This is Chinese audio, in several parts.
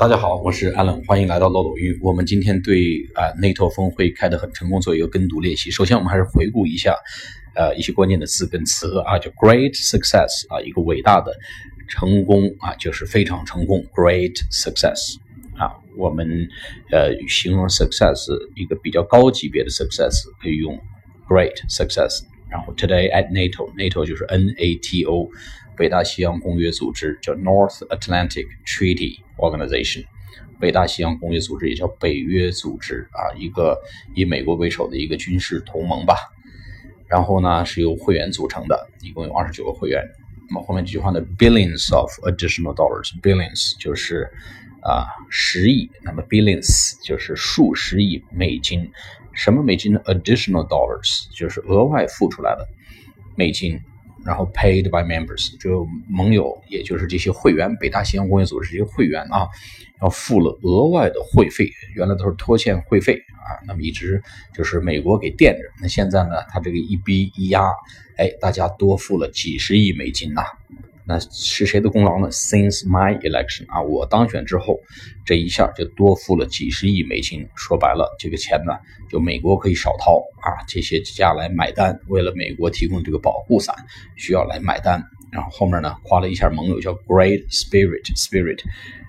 大家好，我是 Allen，欢迎来到漏斗鱼。我们今天对啊 NATO 峰会开得很成功做一个跟读练习。首先，我们还是回顾一下呃一些关键的字跟词啊，就 great success 啊，一个伟大的成功啊，就是非常成功，great success 啊。我们呃形容 success 一个比较高级别的 success 可以用 great success。然后 today at NATO，NATO 就是 NATO。北大西洋公约组织叫 North Atlantic Treaty Organization，北大西洋公约组织也叫北约组织啊，一个以美国为首的一个军事同盟吧。然后呢，是由会员组成的，一共有二十九个会员。那么后面这句话呢，billions of additional dollars，billions 就是啊十亿，那么 billions 就是数十亿美金。什么美金呢？additional dollars 就是额外付出来的美金。然后 paid by members，就盟友，也就是这些会员，北大西洋公约组织这些会员啊，要付了额外的会费，原来都是拖欠会费啊，那么一直就是美国给垫着，那现在呢，他这个一逼一压，哎，大家多付了几十亿美金呐。那是谁的功劳呢？Since my election 啊，我当选之后，这一下就多付了几十亿美金。说白了，这个钱呢，就美国可以少掏啊。这些家来买单，为了美国提供这个保护伞，需要来买单。然后后面呢，夸了一下盟友，叫 Great Spirit，Spirit。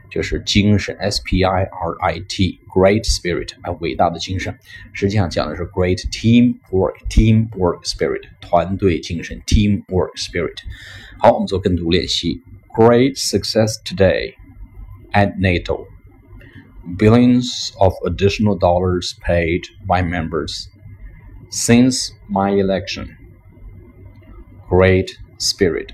就是精神，S P I R I T，great spirit 啊，伟大的精神。实际上讲的是 great team work，team work spirit，团队精神，team work spirit。好，我们做跟读练习。Great success today at NATO. Billions of additional dollars paid by members since my election. Great spirit.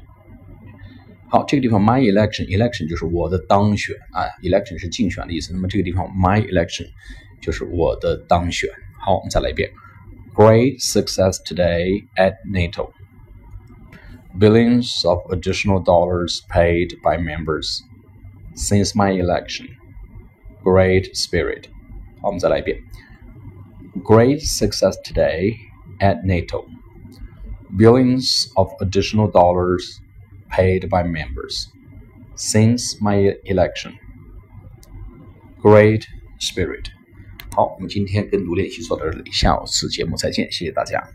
好，这个地方 my election，election 就是我的当选啊，election 是竞选的意思。那么这个地方 my election 就是我的当选。好，我们再来一遍，Great success today at NATO. Billions of additional dollars paid by members since my election. Great spirit. 好，我们再来一遍，Great success today at NATO. Billions of additional dollars paid by members since my election. Great spirit. 好，我们今天跟读练习做到这里，下次节目再见，谢谢大家。